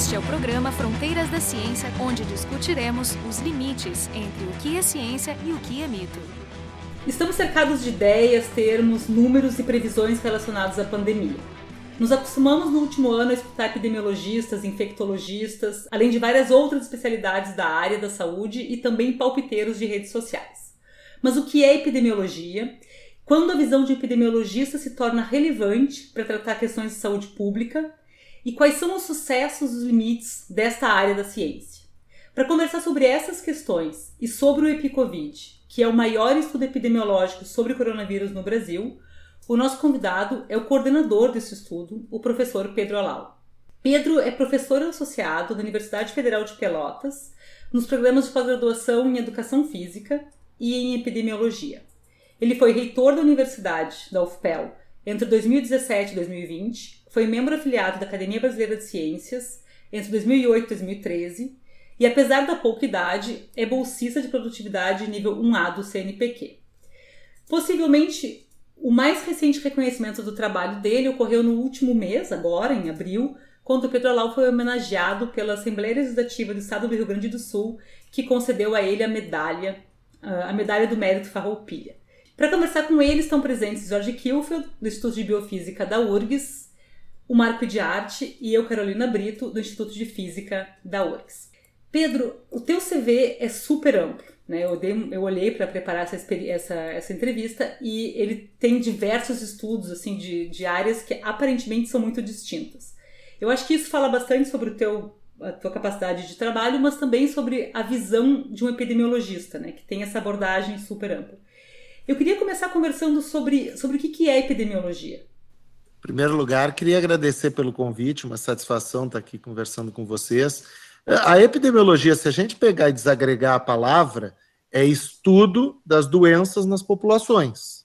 Este é o programa Fronteiras da Ciência, onde discutiremos os limites entre o que é ciência e o que é mito. Estamos cercados de ideias, termos, números e previsões relacionados à pandemia. Nos acostumamos no último ano a escutar epidemiologistas, infectologistas, além de várias outras especialidades da área da saúde e também palpiteiros de redes sociais. Mas o que é epidemiologia? Quando a visão de epidemiologista se torna relevante para tratar questões de saúde pública e quais são os sucessos e os limites desta área da ciência. Para conversar sobre essas questões e sobre o EpiCovid, que é o maior estudo epidemiológico sobre coronavírus no Brasil, o nosso convidado é o coordenador desse estudo, o professor Pedro Alau. Pedro é professor associado da Universidade Federal de Pelotas nos programas de pós-graduação em Educação Física e em Epidemiologia. Ele foi reitor da Universidade, da UFPEL, entre 2017 e 2020 foi membro afiliado da Academia Brasileira de Ciências entre 2008 e 2013 e, apesar da pouca idade, é bolsista de produtividade nível 1A do CNPq. Possivelmente, o mais recente reconhecimento do trabalho dele ocorreu no último mês, agora, em abril, quando o Petrolau foi homenageado pela Assembleia Legislativa do Estado do Rio Grande do Sul, que concedeu a ele a medalha, a medalha do mérito Farroupilha. Para conversar com ele estão presentes Jorge Kilfield, do Instituto de Biofísica da URGS, o Marco de Arte e eu, Carolina Brito, do Instituto de Física da URGS. Pedro, o teu CV é super amplo. Né? Eu, dei, eu olhei para preparar essa, essa, essa entrevista e ele tem diversos estudos assim de, de áreas que aparentemente são muito distintas. Eu acho que isso fala bastante sobre o teu, a tua capacidade de trabalho, mas também sobre a visão de um epidemiologista, né? que tem essa abordagem super ampla. Eu queria começar conversando sobre, sobre o que é epidemiologia. Em primeiro lugar, queria agradecer pelo convite, uma satisfação estar aqui conversando com vocês. A epidemiologia, se a gente pegar e desagregar a palavra, é estudo das doenças nas populações.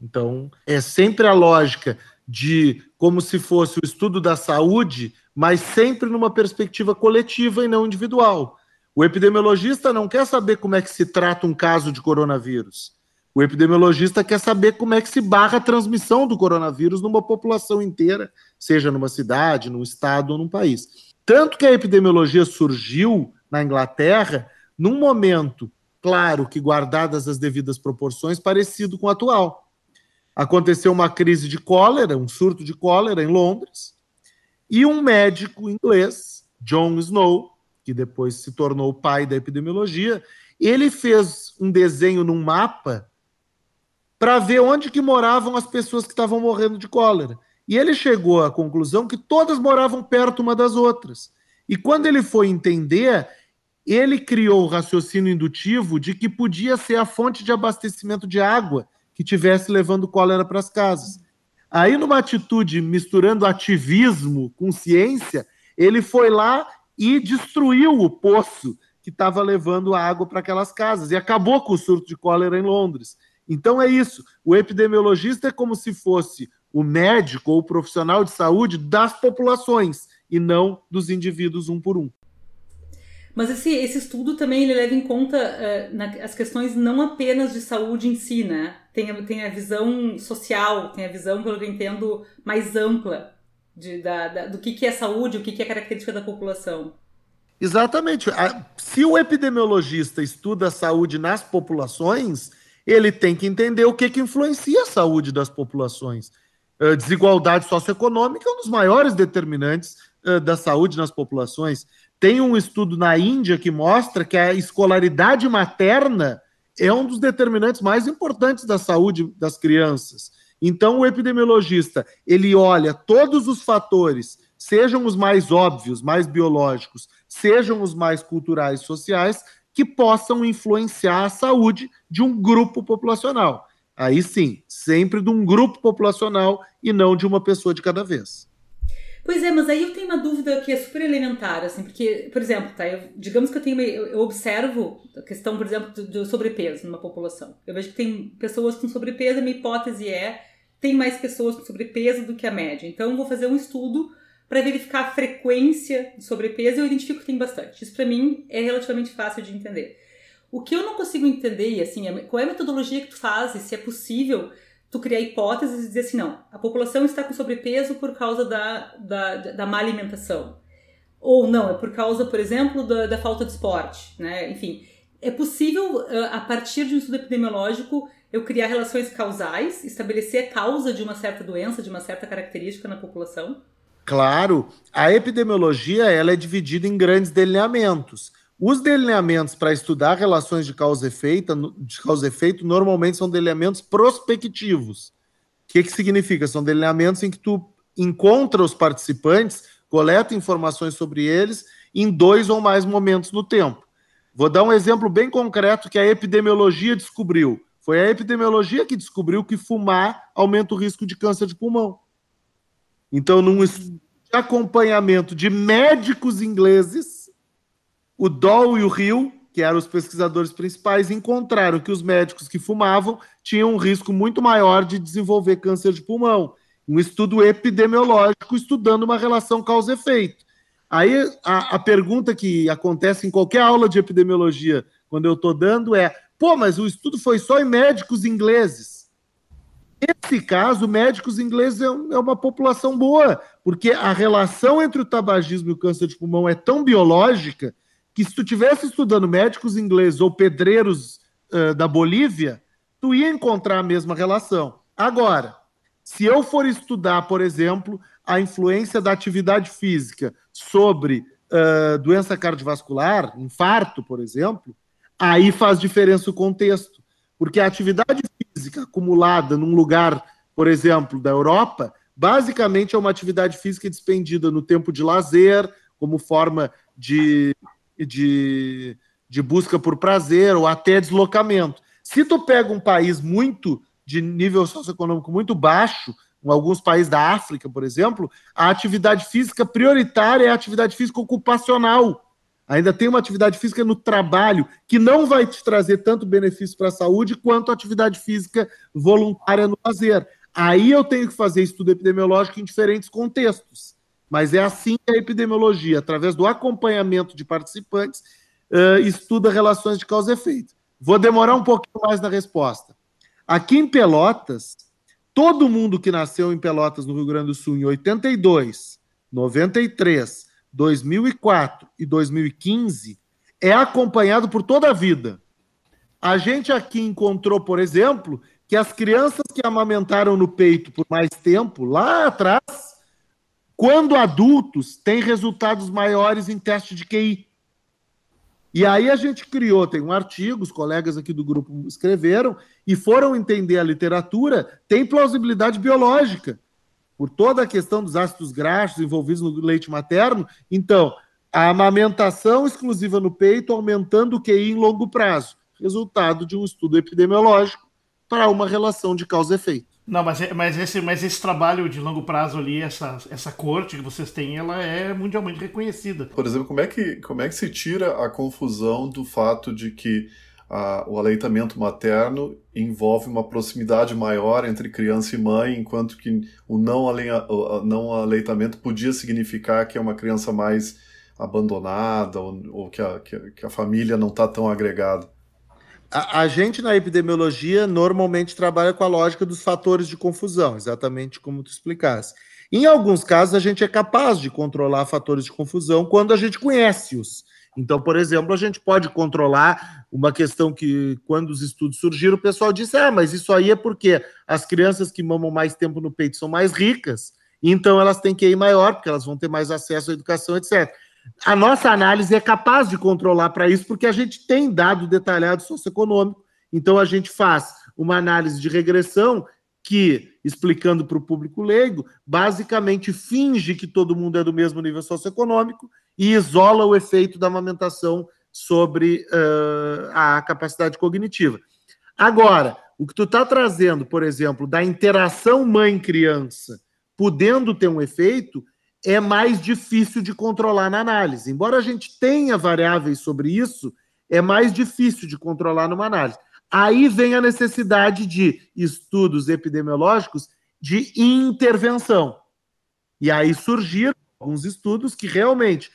Então, é sempre a lógica de como se fosse o estudo da saúde, mas sempre numa perspectiva coletiva e não individual. O epidemiologista não quer saber como é que se trata um caso de coronavírus. O epidemiologista quer saber como é que se barra a transmissão do coronavírus numa população inteira, seja numa cidade, num estado ou num país. Tanto que a epidemiologia surgiu na Inglaterra num momento, claro que guardadas as devidas proporções, parecido com o atual. Aconteceu uma crise de cólera, um surto de cólera em Londres, e um médico inglês, John Snow, que depois se tornou o pai da epidemiologia, ele fez um desenho num mapa para ver onde que moravam as pessoas que estavam morrendo de cólera. E ele chegou à conclusão que todas moravam perto uma das outras. E quando ele foi entender, ele criou o raciocínio indutivo de que podia ser a fonte de abastecimento de água que tivesse levando cólera para as casas. Aí, numa atitude misturando ativismo com ciência, ele foi lá e destruiu o poço que estava levando a água para aquelas casas e acabou com o surto de cólera em Londres. Então é isso. O epidemiologista é como se fosse o médico ou o profissional de saúde das populações e não dos indivíduos um por um. Mas esse, esse estudo também ele leva em conta uh, na, as questões não apenas de saúde em si, né? Tem, a, tem a visão social, tem a visão, pelo que eu entendo, mais ampla de, da, da, do que, que é saúde, o que, que é característica da população. Exatamente. Se o epidemiologista estuda a saúde nas populações, ele tem que entender o que, que influencia a saúde das populações. Uh, desigualdade socioeconômica é um dos maiores determinantes uh, da saúde nas populações. Tem um estudo na Índia que mostra que a escolaridade materna é um dos determinantes mais importantes da saúde das crianças. Então, o epidemiologista ele olha todos os fatores, sejam os mais óbvios, mais biológicos, sejam os mais culturais sociais, que possam influenciar a saúde de um grupo populacional. Aí sim, sempre de um grupo populacional e não de uma pessoa de cada vez. Pois é, mas aí eu tenho uma dúvida que é super elementar, assim, porque, por exemplo, tá, eu, digamos que eu tenho, eu observo a questão, por exemplo, do, do, sobrepeso numa população. Eu vejo que tem pessoas com sobrepeso, a minha hipótese é tem mais pessoas com sobrepeso do que a média. Então, eu vou fazer um estudo para verificar a frequência de sobrepeso, eu identifico que tem bastante. Isso para mim é relativamente fácil de entender. O que eu não consigo entender, assim, é qual é a metodologia que tu fazes, se é possível tu criar hipóteses e dizer assim, não, a população está com sobrepeso por causa da, da, da má alimentação. Ou não, é por causa, por exemplo, da, da falta de esporte, né? Enfim, é possível, a partir de um estudo epidemiológico, eu criar relações causais, estabelecer a causa de uma certa doença, de uma certa característica na população? Claro, a epidemiologia ela é dividida em grandes delineamentos. Os delineamentos para estudar relações de causa efeito, de causa efeito normalmente são delineamentos prospectivos. O que, que significa? São delineamentos em que tu encontra os participantes, coleta informações sobre eles em dois ou mais momentos no tempo. Vou dar um exemplo bem concreto que a epidemiologia descobriu. Foi a epidemiologia que descobriu que fumar aumenta o risco de câncer de pulmão. Então, num acompanhamento de médicos ingleses, o Doll e o Hill, que eram os pesquisadores principais, encontraram que os médicos que fumavam tinham um risco muito maior de desenvolver câncer de pulmão. Um estudo epidemiológico estudando uma relação causa-efeito. Aí a, a, pergunta que acontece em qualquer aula de epidemiologia, quando eu estou dando, é: pô, mas o estudo foi só em médicos ingleses. Nesse caso, médicos ingleses é, é uma população boa, porque a relação entre o tabagismo e o câncer de pulmão é tão biológica que se tu tivesse estudando médicos ingleses ou pedreiros uh, da Bolívia, tu ia encontrar a mesma relação. Agora, se eu for estudar, por exemplo, a influência da atividade física sobre uh, doença cardiovascular, infarto, por exemplo, aí faz diferença o contexto. Porque a atividade física acumulada num lugar, por exemplo, da Europa, basicamente é uma atividade física despendida no tempo de lazer, como forma de, de, de busca por prazer ou até deslocamento. Se tu pega um país muito de nível socioeconômico muito baixo, em alguns países da África, por exemplo, a atividade física prioritária é a atividade física ocupacional. Ainda tem uma atividade física no trabalho que não vai te trazer tanto benefício para a saúde quanto a atividade física voluntária no lazer. Aí eu tenho que fazer estudo epidemiológico em diferentes contextos. Mas é assim que a epidemiologia, através do acompanhamento de participantes, uh, estuda relações de causa e efeito. Vou demorar um pouquinho mais na resposta. Aqui em Pelotas, todo mundo que nasceu em Pelotas, no Rio Grande do Sul, em 82, 93, 2004 e 2015 é acompanhado por toda a vida. A gente aqui encontrou, por exemplo, que as crianças que amamentaram no peito por mais tempo, lá atrás, quando adultos, têm resultados maiores em teste de QI. E aí a gente criou, tem um artigo, os colegas aqui do grupo escreveram, e foram entender a literatura, tem plausibilidade biológica por toda a questão dos ácidos graxos envolvidos no leite materno. Então, a amamentação exclusiva no peito aumentando o QI em longo prazo, resultado de um estudo epidemiológico para uma relação de causa e efeito. Não, mas, é, mas, esse, mas esse trabalho de longo prazo ali, essa, essa corte que vocês têm, ela é mundialmente reconhecida. Por exemplo, como é que, como é que se tira a confusão do fato de que a, o aleitamento materno envolve uma proximidade maior entre criança e mãe, enquanto que o não, o não aleitamento podia significar que é uma criança mais abandonada ou, ou que, a, que, a, família não está tão agregada. A, a, gente na epidemiologia normalmente trabalha com a lógica dos fatores de confusão, exatamente como tu explicaste. Em alguns casos, a gente é capaz de controlar fatores de confusão quando a gente conhece-os. Então, por exemplo, a gente pode controlar uma questão que, quando os estudos surgiram, o pessoal disse: ah, mas isso aí é porque as crianças que mamam mais tempo no peito são mais ricas, então elas têm que ir maior, porque elas vão ter mais acesso à educação, etc. A nossa análise é capaz de controlar para isso, porque a gente tem dado detalhado socioeconômico, então a gente faz uma análise de regressão que, explicando para o público leigo, basicamente finge que todo mundo é do mesmo nível socioeconômico e isola o efeito da amamentação sobre uh, a capacidade cognitiva. Agora, o que tu está trazendo, por exemplo, da interação mãe-criança, podendo ter um efeito, é mais difícil de controlar na análise. Embora a gente tenha variáveis sobre isso, é mais difícil de controlar numa análise. Aí vem a necessidade de estudos epidemiológicos de intervenção. E aí surgiram alguns estudos que realmente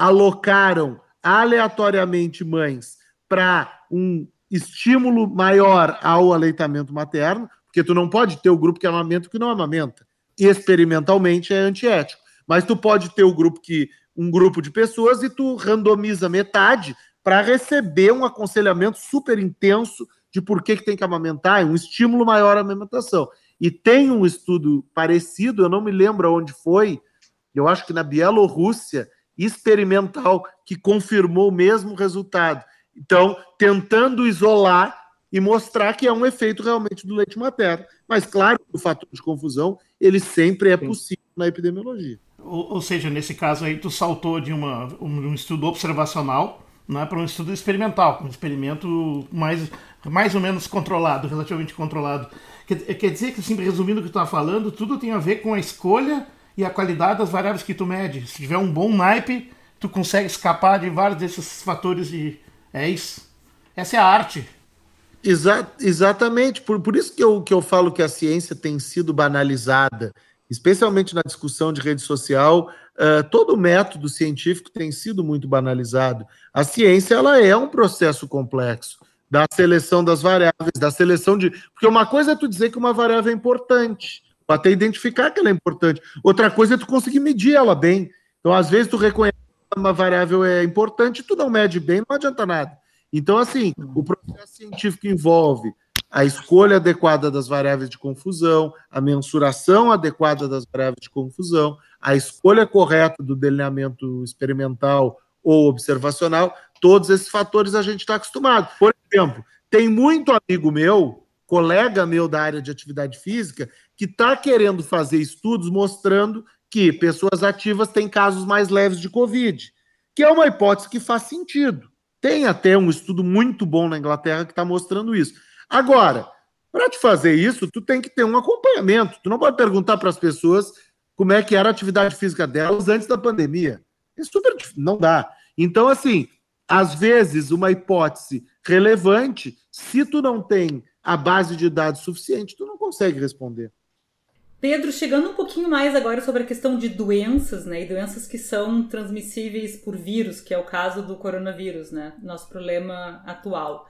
alocaram aleatoriamente mães para um estímulo maior ao aleitamento materno, porque tu não pode ter o grupo que amamenta e que não amamenta. Experimentalmente é antiético. Mas tu pode ter o grupo que um grupo de pessoas e tu randomiza metade para receber um aconselhamento super intenso de por que, que tem que amamentar, um estímulo maior à amamentação. E tem um estudo parecido, eu não me lembro onde foi, eu acho que na Bielorrússia, experimental, que confirmou o mesmo resultado. Então, tentando isolar e mostrar que é um efeito realmente do leite materno. Mas, claro, o fator de confusão, ele sempre é possível na epidemiologia. Ou, ou seja, nesse caso aí, tu saltou de uma, um, estudo observacional né, para um estudo experimental, um experimento mais, mais ou menos controlado, relativamente controlado. Quer, quer dizer que, assim, resumindo o que tu está falando, tudo tem a ver com a escolha e a qualidade das variáveis que tu mede. Se tiver um bom naipe, tu consegue escapar de vários desses fatores de. É isso. Essa é a arte. Exa exatamente. Por, por isso que eu, que eu falo que a ciência tem sido banalizada, especialmente na discussão de rede social. Uh, todo método científico tem sido muito banalizado. A ciência ela é um processo complexo da seleção das variáveis, da seleção de. Porque uma coisa é tu dizer que uma variável é importante, até identificar que ela é importante. Outra coisa é tu conseguir medir ela bem. Então, às vezes, tu reconhece que uma variável é importante, tu não mede bem, não adianta nada. Então, assim, o processo científico envolve a escolha adequada das variáveis de confusão, a mensuração adequada das variáveis de confusão, a escolha correta do delineamento experimental ou observacional, todos esses fatores a gente está acostumado. Por exemplo, tem muito amigo meu, colega meu da área de atividade física, que está querendo fazer estudos mostrando que pessoas ativas têm casos mais leves de Covid, que é uma hipótese que faz sentido. Tem até um estudo muito bom na Inglaterra que está mostrando isso. Agora, para te fazer isso, tu tem que ter um acompanhamento. Tu não pode perguntar para as pessoas como é que era a atividade física delas antes da pandemia. É super não dá. Então, assim, às vezes uma hipótese relevante, se tu não tem a base de dados suficiente, tu não consegue responder. Pedro, chegando um pouquinho mais agora sobre a questão de doenças, né? E doenças que são transmissíveis por vírus, que é o caso do coronavírus, né? Nosso problema atual.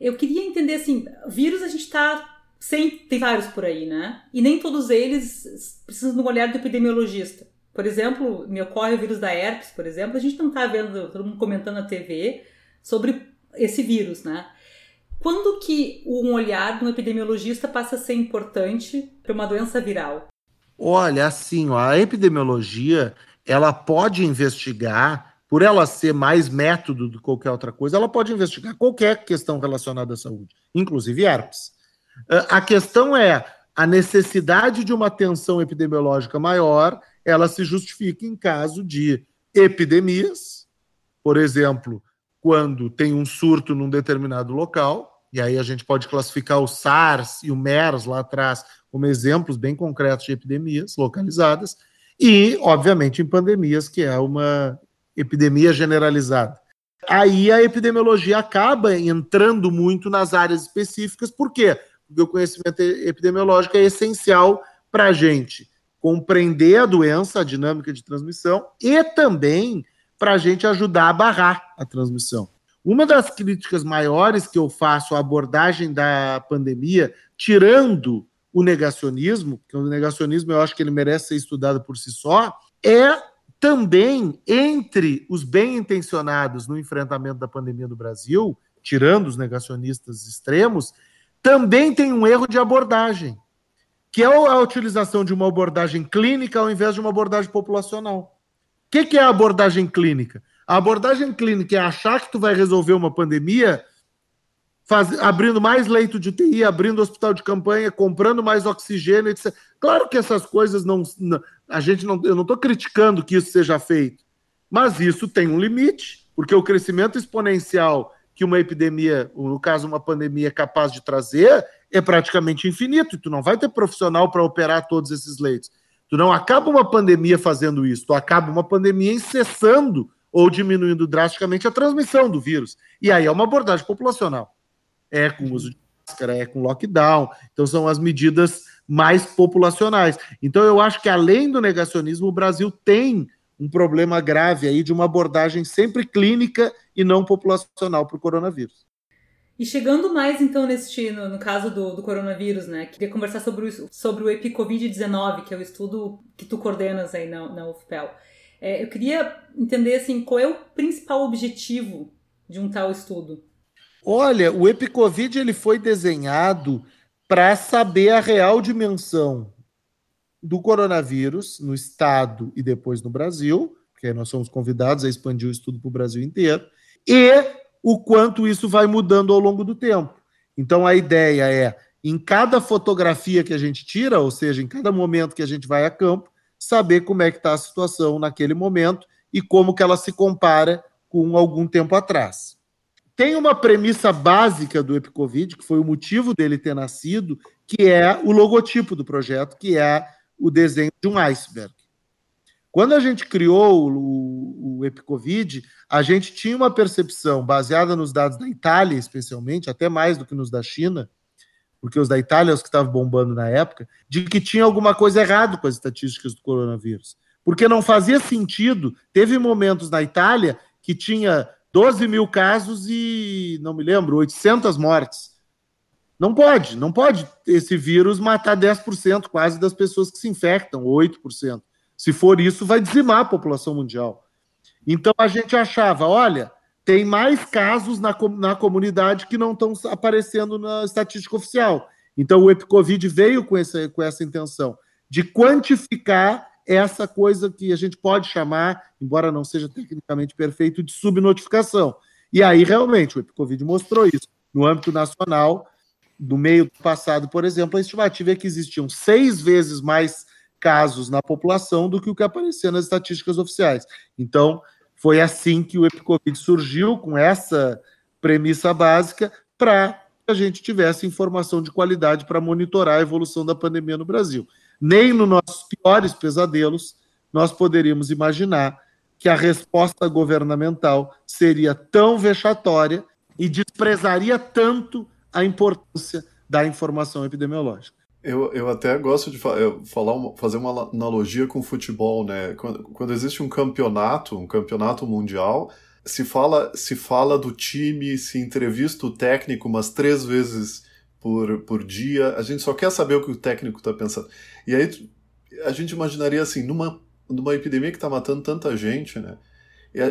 Eu queria entender assim, vírus a gente está sem tem vários por aí, né? E nem todos eles precisam de um olhar do epidemiologista. Por exemplo, me ocorre o vírus da herpes, por exemplo, a gente não está vendo todo mundo comentando na TV sobre esse vírus, né? Quando que um olhar de um epidemiologista passa a ser importante para uma doença viral? Olha, assim, ó, a epidemiologia ela pode investigar, por ela ser mais método do que qualquer outra coisa, ela pode investigar qualquer questão relacionada à saúde, inclusive herpes. Ah, a questão é a necessidade de uma atenção epidemiológica maior, ela se justifica em caso de epidemias, por exemplo, quando tem um surto num determinado local, e aí a gente pode classificar o SARS e o MERS lá atrás como exemplos bem concretos de epidemias localizadas, e, obviamente, em pandemias, que é uma epidemia generalizada. Aí a epidemiologia acaba entrando muito nas áreas específicas, por quê? Porque o conhecimento epidemiológico é essencial para a gente compreender a doença, a dinâmica de transmissão, e também para a gente ajudar a barrar a transmissão. Uma das críticas maiores que eu faço à abordagem da pandemia, tirando o negacionismo, porque o negacionismo eu acho que ele merece ser estudado por si só, é também entre os bem intencionados no enfrentamento da pandemia do Brasil, tirando os negacionistas extremos, também tem um erro de abordagem, que é a utilização de uma abordagem clínica ao invés de uma abordagem populacional. O que, que é a abordagem clínica? A abordagem clínica é achar que tu vai resolver uma pandemia faz, abrindo mais leito de UTI, abrindo hospital de campanha, comprando mais oxigênio, etc. Claro que essas coisas não. A gente não. Eu não estou criticando que isso seja feito, mas isso tem um limite, porque o crescimento exponencial que uma epidemia, no caso uma pandemia, é capaz de trazer é praticamente infinito, e tu não vai ter profissional para operar todos esses leitos. Tu não acaba uma pandemia fazendo isso, tu acaba uma pandemia incessando ou diminuindo drasticamente a transmissão do vírus. E aí é uma abordagem populacional. É com uso de máscara, é com lockdown. Então são as medidas mais populacionais. Então eu acho que além do negacionismo, o Brasil tem um problema grave aí de uma abordagem sempre clínica e não populacional para o coronavírus. E chegando mais então neste, no, no caso do, do, coronavírus, né? Queria conversar sobre o, sobre o EpiCovid-19, que é o estudo que tu coordenas aí na, na UFPEL. É, eu queria entender assim, qual é o principal objetivo de um tal estudo. Olha, o EpiCovid ele foi desenhado para saber a real dimensão do coronavírus no estado e depois no Brasil, porque nós somos convidados a expandir o estudo para o Brasil inteiro, e o quanto isso vai mudando ao longo do tempo. Então a ideia é, em cada fotografia que a gente tira, ou seja, em cada momento que a gente vai a campo, saber como é que está a situação naquele momento e como que ela se compara com algum tempo atrás. Tem uma premissa básica do EpiCovid, que foi o motivo dele ter nascido, que é o logotipo do projeto, que é o desenho de um iceberg. Quando a gente criou o, o EpiCovid, a gente tinha uma percepção baseada nos dados da Itália, especialmente, até mais do que nos da China, porque os da Itália, os que estavam bombando na época, de que tinha alguma coisa errada com as estatísticas do coronavírus. Porque não fazia sentido. Teve momentos na Itália que tinha 12 mil casos e, não me lembro, 800 mortes. Não pode, não pode esse vírus matar 10% quase das pessoas que se infectam, 8%. Se for isso, vai dizimar a população mundial. Então a gente achava, olha, tem mais casos na, na comunidade que não estão aparecendo na estatística oficial. Então o EpiCovid veio com essa, com essa intenção de quantificar essa coisa que a gente pode chamar, embora não seja tecnicamente perfeito, de subnotificação. E aí, realmente, o EpiCovid mostrou isso. No âmbito nacional, no meio do passado, por exemplo, a estimativa é que existiam seis vezes mais casos na população do que o que aparecia nas estatísticas oficiais. Então, foi assim que o EpiCovid surgiu, com essa premissa básica, para que a gente tivesse informação de qualidade para monitorar a evolução da pandemia no Brasil. Nem nos nossos piores pesadelos nós poderíamos imaginar que a resposta governamental seria tão vexatória e desprezaria tanto a importância da informação epidemiológica. Eu, eu até gosto de falar uma, fazer uma analogia com o futebol, né? Quando, quando, existe um campeonato, um campeonato mundial, se fala, se fala do time, se entrevista o técnico umas três vezes por, por dia, a gente só quer saber o que o técnico está pensando. E aí a gente imaginaria assim, numa, numa epidemia que está matando tanta gente, né?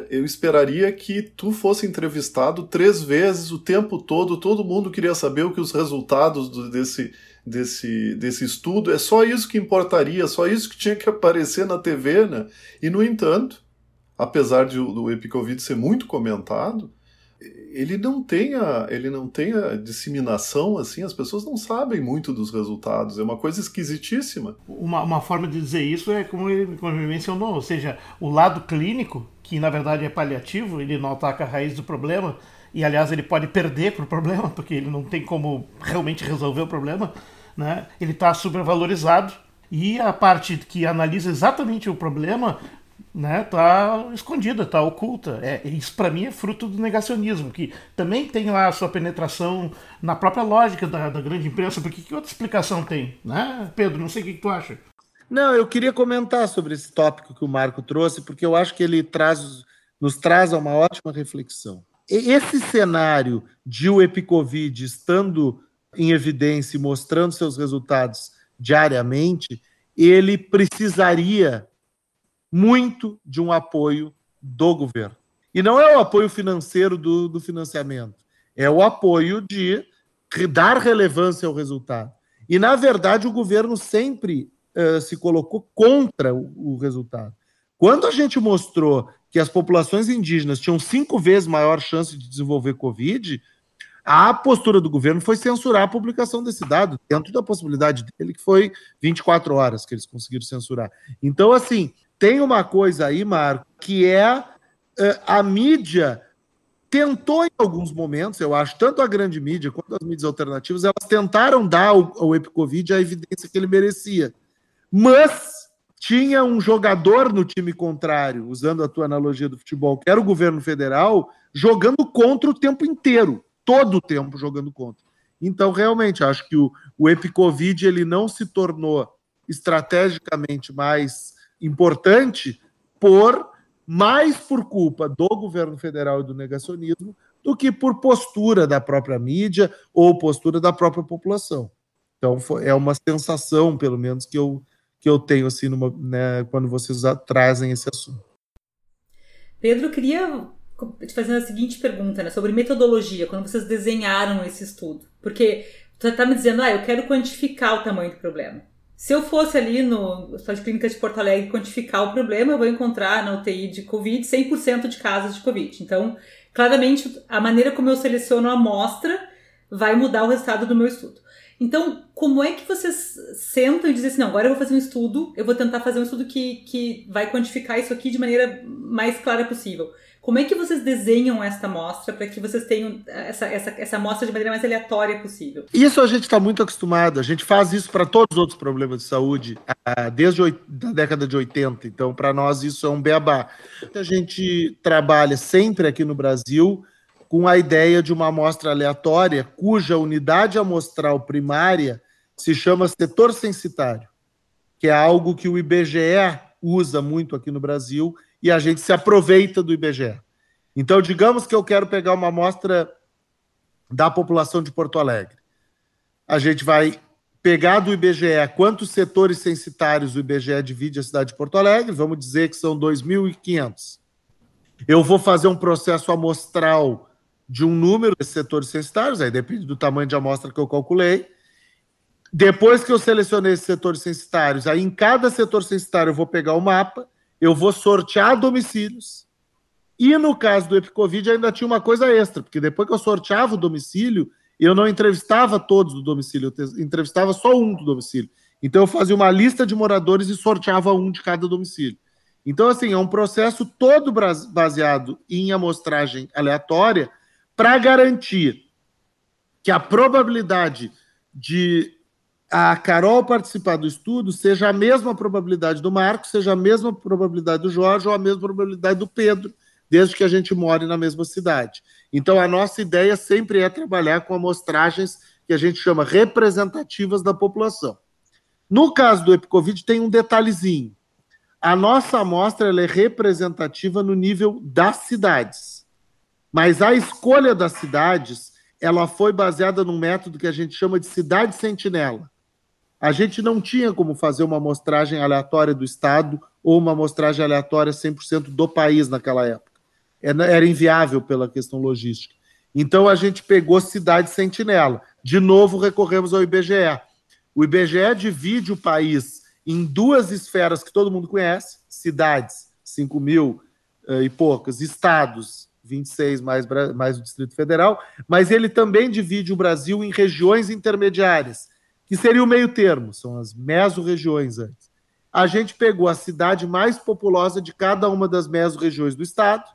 Eu esperaria que tu fosse entrevistado três vezes o tempo todo, todo mundo queria saber o que os resultados do, desse, desse, desse estudo, é só isso que importaria, só isso que tinha que aparecer na TV, né? E no entanto, apesar de, do Epicovid ser muito comentado, ele não tem a, ele não tem a disseminação assim, as pessoas não sabem muito dos resultados, é uma coisa esquisitíssima. Uma, uma forma de dizer isso é como ele, como ele mencionou, ou seja, o lado clínico, que na verdade é paliativo, ele não ataca a raiz do problema, e aliás ele pode perder para o problema, porque ele não tem como realmente resolver o problema, né? ele está supervalorizado, e a parte que analisa exatamente o problema né, tá escondida, tá oculta. É, isso para mim é fruto do negacionismo, que também tem lá a sua penetração na própria lógica da, da grande imprensa, porque que outra explicação tem, né? Pedro, não sei o que, que tu acha. Não, eu queria comentar sobre esse tópico que o Marco trouxe, porque eu acho que ele traz, nos traz a uma ótima reflexão. Esse cenário de o Epicovid estando em evidência e mostrando seus resultados diariamente, ele precisaria muito de um apoio do governo. E não é o apoio financeiro do, do financiamento, é o apoio de dar relevância ao resultado. E, na verdade, o governo sempre uh, se colocou contra o, o resultado. Quando a gente mostrou que as populações indígenas tinham cinco vezes maior chance de desenvolver Covid, a postura do governo foi censurar a publicação desse dado, dentro da possibilidade dele, que foi 24 horas que eles conseguiram censurar. Então, assim, tem uma coisa aí, Marco, que é uh, a mídia tentou em alguns momentos, eu acho, tanto a grande mídia quanto as mídias alternativas, elas tentaram dar ao, ao Epicovid a evidência que ele merecia. Mas tinha um jogador no time contrário, usando a tua analogia do futebol, que era o governo federal, jogando contra o tempo inteiro, todo o tempo jogando contra. Então, realmente, acho que o, o Epicovid ele não se tornou estrategicamente mais importante por mais por culpa do governo federal e do negacionismo do que por postura da própria mídia ou postura da própria população. Então é uma sensação, pelo menos, que eu, que eu tenho assim numa, né, quando vocês trazem esse assunto. Pedro, queria te fazer a seguinte pergunta, né, sobre metodologia, quando vocês desenharam esse estudo. Porque tu está me dizendo, ah, eu quero quantificar o tamanho do problema. Se eu fosse ali no Hospital de Clínica de Porto Alegre quantificar o problema, eu vou encontrar na UTI de Covid 100% de casos de Covid. Então, claramente, a maneira como eu seleciono a amostra vai mudar o resultado do meu estudo. Então, como é que vocês sentam e dizem assim, não, agora eu vou fazer um estudo, eu vou tentar fazer um estudo que, que vai quantificar isso aqui de maneira mais clara possível. Como é que vocês desenham esta amostra para que vocês tenham essa, essa, essa amostra de maneira mais aleatória possível? Isso a gente está muito acostumado. A gente faz isso para todos os outros problemas de saúde desde a década de 80. Então, para nós, isso é um beabá. A gente trabalha sempre aqui no Brasil com a ideia de uma amostra aleatória cuja unidade amostral primária se chama setor censitário, que é algo que o IBGE usa muito aqui no Brasil e a gente se aproveita do IBGE. Então, digamos que eu quero pegar uma amostra da população de Porto Alegre. A gente vai pegar do IBGE quantos setores censitários o IBGE divide a cidade de Porto Alegre, vamos dizer que são 2.500. Eu vou fazer um processo amostral de um número de setores censitários, aí depende do tamanho de amostra que eu calculei. Depois que eu selecionei esses setores censitários, aí em cada setor censitário eu vou pegar o mapa, eu vou sortear domicílios. E no caso do Epicovid ainda tinha uma coisa extra, porque depois que eu sorteava o domicílio, eu não entrevistava todos do domicílio, eu entrevistava só um do domicílio. Então eu fazia uma lista de moradores e sorteava um de cada domicílio. Então, assim, é um processo todo baseado em amostragem aleatória, para garantir que a probabilidade de a Carol participar do estudo seja a mesma probabilidade do Marcos, seja a mesma probabilidade do Jorge ou a mesma probabilidade do Pedro, desde que a gente more na mesma cidade. Então, a nossa ideia sempre é trabalhar com amostragens que a gente chama representativas da população. No caso do Epicovid, tem um detalhezinho. A nossa amostra é representativa no nível das cidades. Mas a escolha das cidades, ela foi baseada num método que a gente chama de cidade sentinela. A gente não tinha como fazer uma amostragem aleatória do estado ou uma amostragem aleatória 100% do país naquela época. Era inviável pela questão logística. Então a gente pegou cidade sentinela. De novo recorremos ao IBGE. O IBGE divide o país em duas esferas que todo mundo conhece: cidades, 5 mil uh, e poucas, estados, 26 mais, mais o Distrito Federal, mas ele também divide o Brasil em regiões intermediárias, que seria o meio termo, são as mesorregiões antes. A gente pegou a cidade mais populosa de cada uma das mesorregiões do estado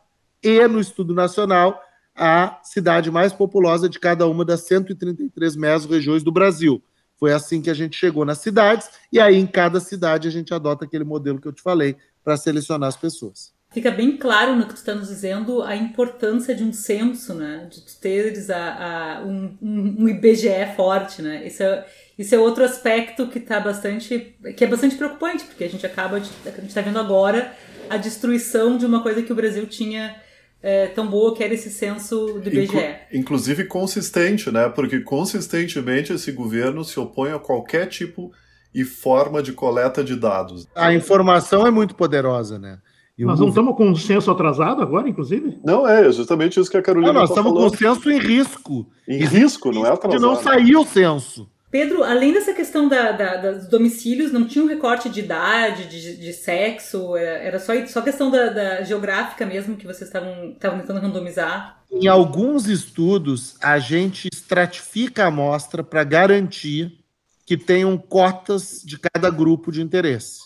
e, no estudo nacional, a cidade mais populosa de cada uma das 133 mesorregiões do Brasil. Foi assim que a gente chegou nas cidades, e aí em cada cidade a gente adota aquele modelo que eu te falei para selecionar as pessoas fica bem claro no que tu está nos dizendo a importância de um censo, né? De tu teres a, a um, um, IBGE forte, né? Isso é, isso é outro aspecto que tá bastante, que é bastante preocupante, porque a gente acaba, de, a gente está vendo agora a destruição de uma coisa que o Brasil tinha é, tão boa que era esse censo do IBGE. Inclu inclusive consistente, né? Porque consistentemente esse governo se opõe a qualquer tipo e forma de coleta de dados. A informação é muito poderosa, né? nós não estamos com o censo atrasado agora, inclusive? Não, é justamente isso que a Carolina Não, nós tá estamos com o censo em risco. Em risco, não é atrasado. De não sair o censo. Pedro, além dessa questão da, da, dos domicílios, não tinha um recorte de idade, de, de sexo? Era só, só questão da, da geográfica mesmo que vocês estavam tentando randomizar? Em alguns estudos, a gente estratifica a amostra para garantir que tenham cotas de cada grupo de interesse.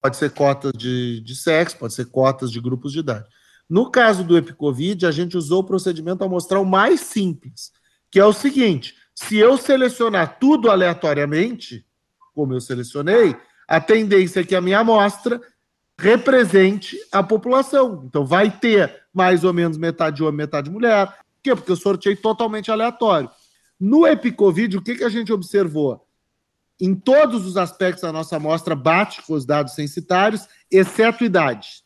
Pode ser cotas de, de sexo, pode ser cotas de grupos de idade. No caso do Epicovid, a gente usou o procedimento amostral mais simples, que é o seguinte: se eu selecionar tudo aleatoriamente, como eu selecionei, a tendência é que a minha amostra represente a população. Então, vai ter mais ou menos metade homem, metade mulher. Por quê? Porque eu sorteei totalmente aleatório. No Epicovid, o que, que a gente observou? em todos os aspectos da nossa amostra bate com os dados censitários, exceto idade.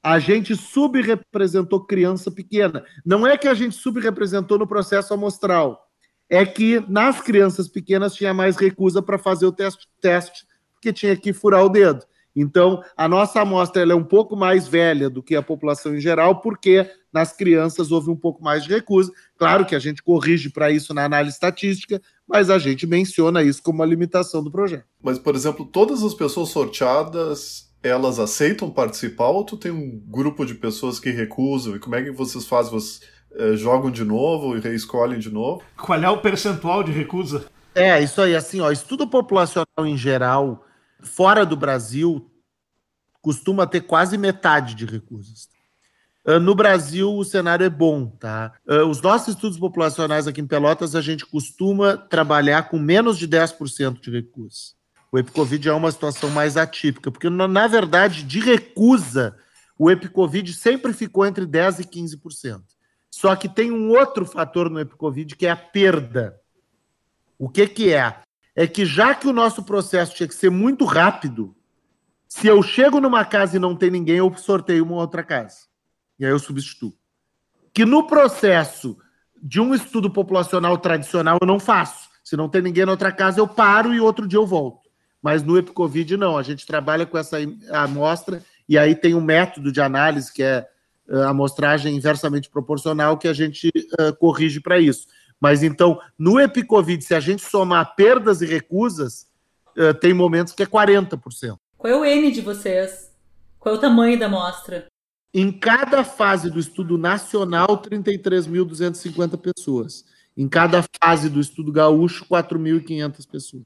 A gente subrepresentou criança pequena. Não é que a gente subrepresentou no processo amostral, é que nas crianças pequenas tinha mais recusa para fazer o teste, teste, porque tinha que furar o dedo. Então, a nossa amostra é um pouco mais velha do que a população em geral, porque nas crianças houve um pouco mais de recusa. Claro que a gente corrige para isso na análise estatística, mas a gente menciona isso como uma limitação do projeto. Mas, por exemplo, todas as pessoas sorteadas, elas aceitam participar ou tu tem um grupo de pessoas que recusam? E como é que vocês fazem? Vocês jogam de novo e reescolhem de novo? Qual é o percentual de recusa? É, isso aí, assim, ó, estudo populacional em geral, fora do Brasil, costuma ter quase metade de recusas. Uh, no Brasil, o cenário é bom, tá? Uh, os nossos estudos populacionais aqui em Pelotas, a gente costuma trabalhar com menos de 10% de recusas. O Epicovid é uma situação mais atípica, porque, na, na verdade, de recusa, o Epicovid sempre ficou entre 10% e 15%. Só que tem um outro fator no Epicovid, que é a perda. O que, que é? É que já que o nosso processo tinha que ser muito rápido, se eu chego numa casa e não tem ninguém, eu sorteio uma outra casa. E aí eu substituo. Que no processo de um estudo populacional tradicional eu não faço. Se não tem ninguém na outra casa, eu paro e outro dia eu volto. Mas no EpiCovid não, a gente trabalha com essa amostra e aí tem um método de análise que é amostragem inversamente proporcional que a gente uh, corrige para isso. Mas então, no EpiCovid, se a gente somar perdas e recusas, uh, tem momentos que é 40%. Qual é o N de vocês? Qual é o tamanho da amostra? Em cada fase do estudo nacional, 33.250 pessoas. Em cada fase do estudo gaúcho, 4.500 pessoas.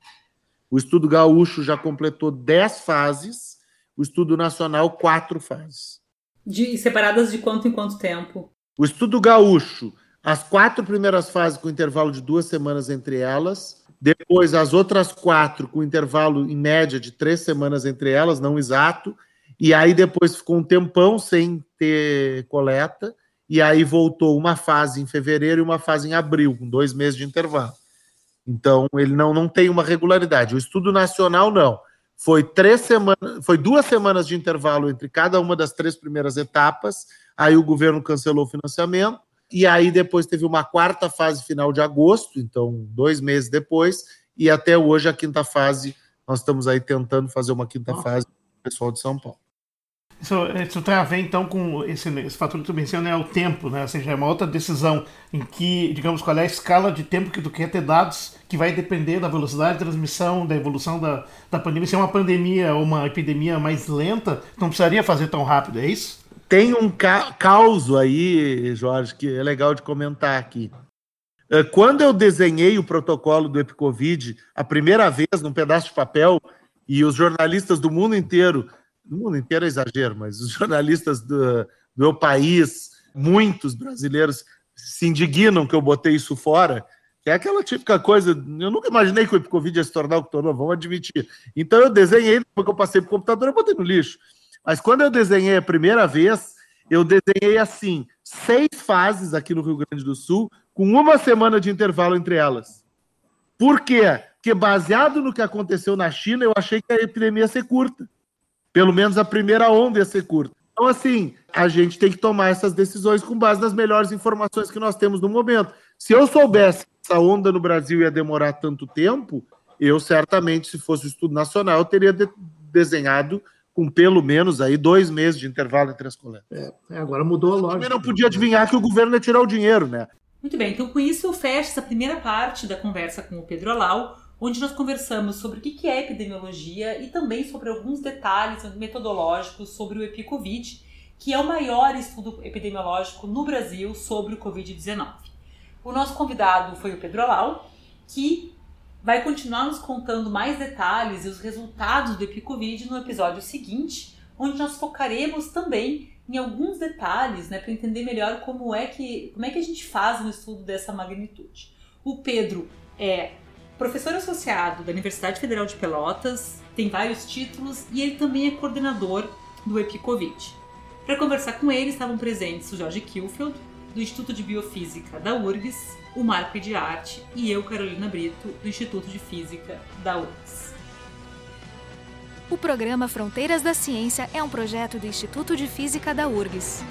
O estudo gaúcho já completou 10 fases, o estudo nacional, 4 fases. De, separadas de quanto em quanto tempo? O estudo gaúcho, as quatro primeiras fases com intervalo de duas semanas entre elas, depois as outras quatro com intervalo em média de três semanas entre elas, não exato, e aí depois ficou um tempão sem ter coleta, e aí voltou uma fase em fevereiro e uma fase em abril, com dois meses de intervalo. Então ele não, não tem uma regularidade. O estudo nacional não. Foi três semanas, foi duas semanas de intervalo entre cada uma das três primeiras etapas. Aí o governo cancelou o financiamento, e aí depois teve uma quarta fase final de agosto, então dois meses depois, e até hoje a quinta fase. Nós estamos aí tentando fazer uma quinta fase com o pessoal de São Paulo. Isso, isso tem a ver, então, com esse, esse fator que tu menciona, é o tempo, né? Ou seja, é uma outra decisão em que, digamos, qual é a escala de tempo que tu quer ter dados, que vai depender da velocidade de transmissão, da evolução da, da pandemia. Se é uma pandemia ou uma epidemia mais lenta, não precisaria fazer tão rápido, é isso? Tem um ca caos aí, Jorge, que é legal de comentar aqui. É, quando eu desenhei o protocolo do EpiCovid a primeira vez num pedaço de papel, e os jornalistas do mundo inteiro no mundo inteiro é exagero, mas os jornalistas do, do meu país, muitos brasileiros, se indignam que eu botei isso fora, que é aquela típica coisa. Eu nunca imaginei que o Covid ia se tornar o que tornou, vamos admitir. Então eu desenhei, depois que eu passei para o computador, eu botei no lixo. Mas quando eu desenhei a primeira vez, eu desenhei assim, seis fases aqui no Rio Grande do Sul, com uma semana de intervalo entre elas. Por quê? Porque baseado no que aconteceu na China, eu achei que a epidemia ia ser curta. Pelo menos a primeira onda ia ser curta. Então, assim, a gente tem que tomar essas decisões com base nas melhores informações que nós temos no momento. Se eu soubesse que essa onda no Brasil ia demorar tanto tempo, eu certamente, se fosse o estudo nacional, eu teria de desenhado com pelo menos aí dois meses de intervalo entre as coletas. É, é agora mudou a lógica. Eu também não podia adivinhar que o governo ia tirar o dinheiro, né? Muito bem, então com isso eu fecho essa primeira parte da conversa com o Pedro Alau onde nós conversamos sobre o que é epidemiologia e também sobre alguns detalhes metodológicos sobre o EpiCovid, que é o maior estudo epidemiológico no Brasil sobre o Covid-19. O nosso convidado foi o Pedro Alau, que vai continuar nos contando mais detalhes e os resultados do EpiCovid no episódio seguinte, onde nós focaremos também em alguns detalhes, né, para entender melhor como é que como é que a gente faz um estudo dessa magnitude. O Pedro é professor associado da Universidade Federal de Pelotas, tem vários títulos e ele também é coordenador do EpiCovid. Para conversar com ele estavam presentes o Jorge Kilfeld, do Instituto de Biofísica da URGS, o Marco de Arte e eu, Carolina Brito, do Instituto de Física da URGS. O programa Fronteiras da Ciência é um projeto do Instituto de Física da URGS.